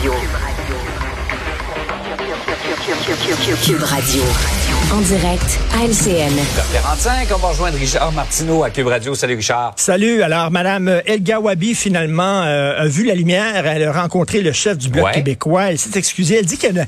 Radio. Cube Radio. En direct à LCN. 45, on va rejoindre Richard Martineau à Cube Radio. Salut Richard. Salut. Alors, Madame Elga Wabi, finalement, euh, a vu la lumière. Elle a rencontré le chef du Bloc Ouais. québécois. Elle s'est excusée. Elle dit qu'elle a-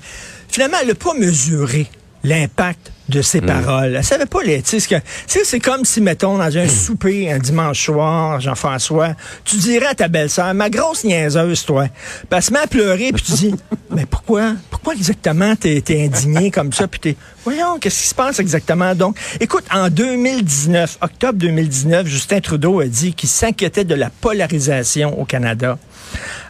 finalement, elle n'a pas mesuré l'impact de ses Hmm. paroles. Elle savait pas les, tu sais, ce que, tu sais, c'est comme si, mettons, dans un souper un dimanche soir, Jean-François, tu dirais à ta belle-sœur, ma grosse niaiseuse, toi. Puis elle se met à pleurer, puis tu dis, mais pourquoi, pourquoi exactement t'es, t'es indigné comme ça, puis t'es, voyons, qu'est-ce qui se passe exactement? Donc, écoute, en 2019, octobre 2019, Justin Trudeau a dit qu'il s'inquiétait de la polarisation au Canada.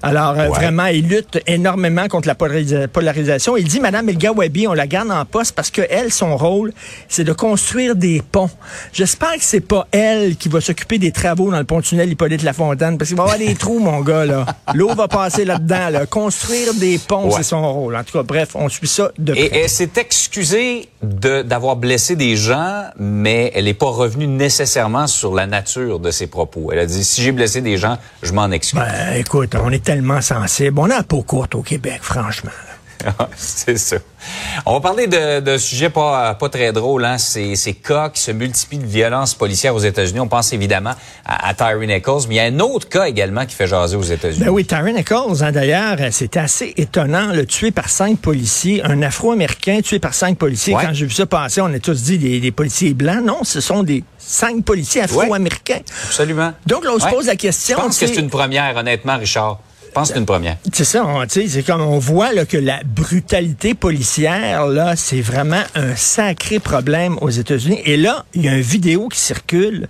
Alors, euh, Ouais. vraiment, il lutte énormément contre la polarisa- polarisation. Il dit, Madame Elga Wabi, on la garde en poste parce que elle, son rôle, c'est de construire des ponts. J'espère que c'est pas elle qui va s'occuper des travaux dans le pont-tunnel Hippolyte Lafontaine, parce qu'il va y avoir des trous, mon gars, là. L'eau va passer là-dedans, là. Construire des ponts, Ouais. c'est son rôle. En tout cas, bref, on suit ça de près. Et elle s'est excusée d'avoir blessé des gens, mais elle n'est pas revenue nécessairement sur la nature de ses propos. Elle a dit, si j'ai blessé des gens, je m'en excuse. Ben, écoute, on est tellement sensible. On a la peau courte au Québec, franchement. Là. c'est ça. On va parler de, de sujets pas, pas très drôles, hein. Ces, ces cas qui se multiplient de violences policières aux États-Unis. On pense évidemment à, à Tyree Nichols, mais il y a un autre cas également qui fait jaser aux États-Unis. Ben oui, Tyron Nichols, hein, d'ailleurs, euh, c'était assez étonnant, le tué par cinq policiers, un Afro-Américain tué par cinq policiers. Ouais. Quand j'ai vu ça passer, on a tous dit des, des policiers blancs. Non, ce sont des cinq policiers Afro-Américains. Absolument. Donc là, on se pose la question. Je pense que c'est une première, honnêtement, Richard. Je pense que c'est une première. C'est ça, c'est comme on voit là, que la brutalité policière, là, c'est vraiment un sacré problème aux États-Unis. Et là, il y a une vidéo qui circule.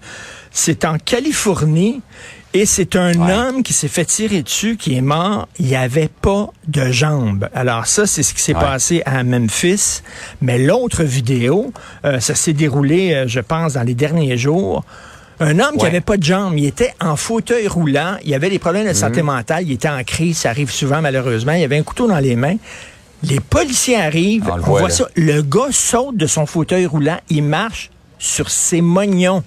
C'est en Californie. Et c'est un Ouais. homme qui s'est fait tirer dessus, qui est mort. Il n'y avait pas de jambes. Alors ça, c'est ce qui s'est Ouais. passé à Memphis. Mais l'autre vidéo, euh, ça s'est déroulé, euh, je pense, dans les derniers jours. Un homme qui avait pas de jambes, il était en fauteuil roulant, il avait des problèmes de Mhm. santé mentale, il était en crise, ça arrive souvent malheureusement, il avait un couteau dans les mains. Les policiers arrivent, On on, voit, ça, le gars saute de son fauteuil roulant, il marche sur ses mognons.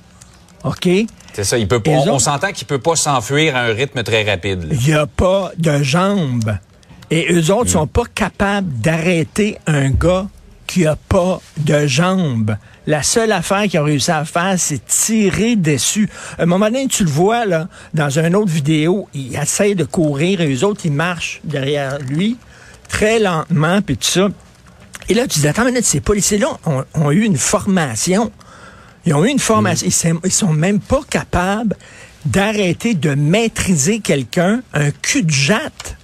OK? C'est ça. Il peut pas, on, s'entend qu'il peut pas s'enfuir à un rythme très rapide. là. Il n'y a pas de jambes. Et eux autres sont pas capables d'arrêter un gars qui a pas de jambes. La seule affaire qu'ils ont réussi à faire, c'est tirer dessus. À un moment donné, tu le vois, là, dans une autre vidéo, il essaie de courir et eux autres, ils marchent derrière lui très lentement, puis tout ça. Et là, tu dis, attends une minute, ces policiers-là ont, ont eu une formation. Ils ont eu une formation. Ils sont même pas capables d'arrêter de maîtriser quelqu'un, un cul de jatte.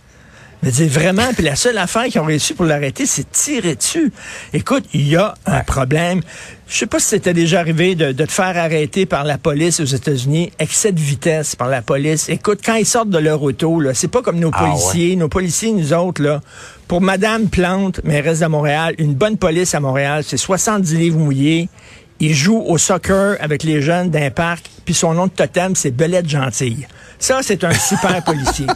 Dire, vraiment, puis la seule affaire qu'ils ont réussi pour l'arrêter, c'est tirer dessus. Écoute, il y a un problème. Je sais pas si c'était déjà arrivé de, de te faire arrêter par la police aux États-Unis, excès de vitesse par la police. Écoute, quand ils sortent de leur auto, là, c'est pas comme nos Ah, policiers. Nos policiers, nous autres, là, pour Madame Plante, mairesse de Montréal, une bonne police à Montréal, c'est 70 livres mouillés. Il joue au soccer avec les jeunes d'un parc, puis son nom de totem, c'est Belette Gentille. Ça, c'est un super policier.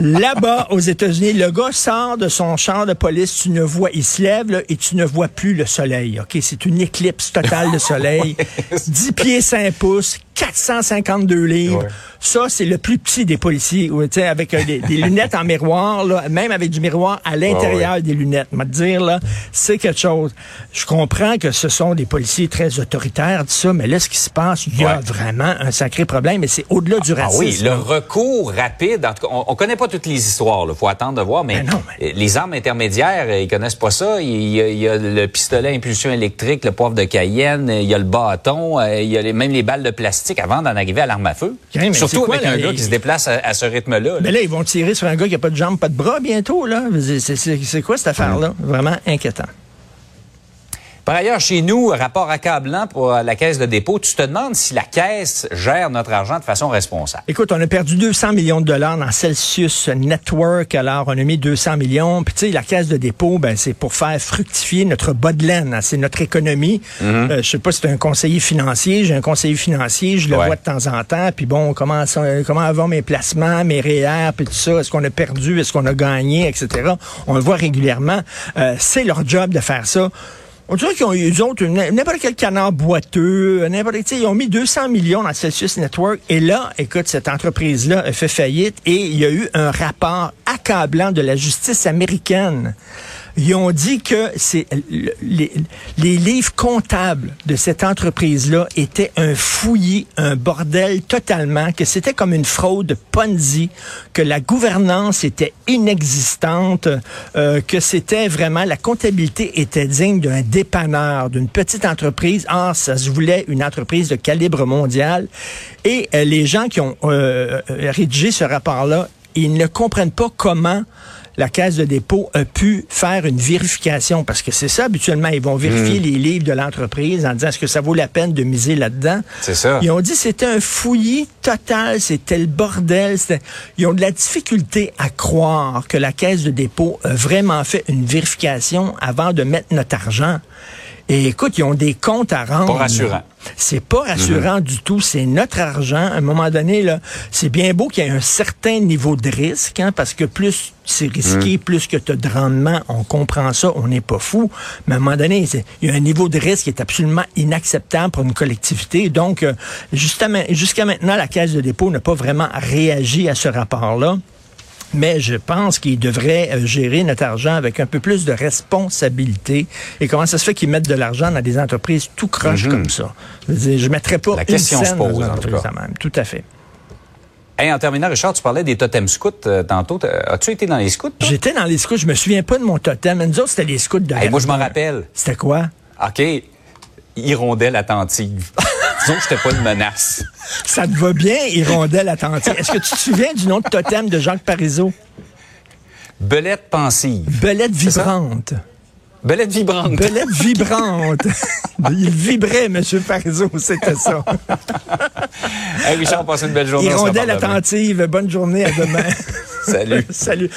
Là-bas, aux États-Unis, le gars sort de son char de police, tu ne vois, il se lève là, et tu ne vois plus le soleil. Ok, c'est une éclipse totale de soleil. 10 pieds 5 pouces, 452 livres. Ouais. Ça, c'est le plus petit des policiers, ouais, tu sais, avec euh, des, des lunettes en miroir, là, même avec du miroir à l'intérieur des lunettes. Me dire là, c'est quelque chose. Je comprends que ce sont des policiers très autoritaires, tout ça, mais là, ce qui se passe, il y a vraiment un sacré problème, et c'est au-delà du Ah racisme. oui, le recours rapide. En tout cas, on, on connaît pas toutes les histoires. Il faut attendre de voir. Mais, Ben non, mais- les armes intermédiaires, euh, ils connaissent pas ça. Il y, a, il y a le pistolet à impulsion électrique, le poivre de Cayenne, il y a le bâton, euh, il y a les- même les balles de plastique avant d'en arriver à l'arme à feu. Mais Surtout quoi, avec là, un gars qui se déplace à, à ce rythme-là. là. Ben là, ils vont tirer sur un gars qui a pas de jambes, pas de bras bientôt, là. C'est- quoi cette affaire-là? Vraiment inquiétant. Par ailleurs, chez nous, rapport accablant pour euh, la caisse de dépôt, tu te demandes si la caisse gère notre argent de façon responsable. Écoute, on a perdu 200 millions de dollars dans Celsius Network. Alors, on a mis 200 millions. Puis, tu sais, la caisse de dépôt, ben, c'est pour faire fructifier notre bas de laine. hein. C'est notre économie. Euh, je sais pas si c'est un conseiller financier. J'ai un conseiller financier. Je le Ouais. vois de temps en temps. Puis bon, comment, ça- comment vont mes placements, mes REER, puis tout ça? Est-ce qu'on a perdu? Est-ce qu'on a gagné, etc. On le voit régulièrement. Euh, c'est leur job de faire ça. On dirait qu'ils ont n- n'importe quel canard boiteux, n'importe, ils ont mis 200 millions dans Celsius Network. Et là, écoute, cette entreprise-là a fait faillite et il y a eu un rapport accablant de la justice américaine. Ils ont dit que c'est le- les, les livres comptables de cette entreprise-là étaient un fouillis, un bordel totalement, que c'était comme une fraude Ponzi, que la gouvernance était inexistante, euh, que c'était vraiment la comptabilité était digne d'un dépanneur, d'une petite entreprise. Ah, ça se voulait une entreprise de calibre mondial. Et euh, les gens qui ont euh, euh, rédigé ce rapport-là, ils ne comprennent pas comment la Caisse de dépôt a pu faire une vérification, parce que c'est ça, habituellement, ils vont vérifier les livres de l'entreprise en disant est-ce que ça vaut la peine de miser là-dedans? C'est ça. Ils ont dit c'était un fouillis total, c'était le bordel. Ils ont de la difficulté à croire que la Caisse de dépôt a vraiment fait une vérification avant de mettre notre argent. Et écoute, ils ont des comptes à rendre. Pas rassurant. C'est pas rassurant du tout. C'est notre argent. À un moment donné, là, c'est bien beau qu'il y ait un certain niveau de risque, hein, parce que plus c'est risqué, plus que tu as de rendement, on comprend ça, on n'est pas fou. Mais à un moment donné, il y a un niveau de risque qui est absolument inacceptable pour une collectivité. Donc, euh, jusqu'à maintenant, la Caisse de dépôt n'a pas vraiment réagi à ce rapport-là. Mais je pense qu'ils devraient euh, gérer notre argent avec un peu plus de responsabilité. Et comment ça se fait qu'ils mettent de l'argent dans des entreprises tout croche comme ça? Je, je mettrais pas La une question se dans pose, une en tout cas. même. Tout à fait. Hey, en terminant, Richard, tu parlais des totems scouts euh, tantôt. As-tu été dans les scouts? J'étais dans les scouts, je me souviens pas de mon totem. Mais nous autres, c'était les scouts de Hey, moi, je m'en rappelle. C'était quoi? OK, hirondelle attentive. Disons que c'était pas une menace. Ça te va bien, hirondelle attentive. Est-ce que tu te souviens du nom de totem de Jacques Parizeau? Belette pensive. Belette vibrante. Belette vibrante. Belette vibrante. Il vibrait, M. Parizeau, c'était ça. Hey, Richard, passe une belle journée. Hirondelle attentive. Bonne journée, à demain. Salut. Salut.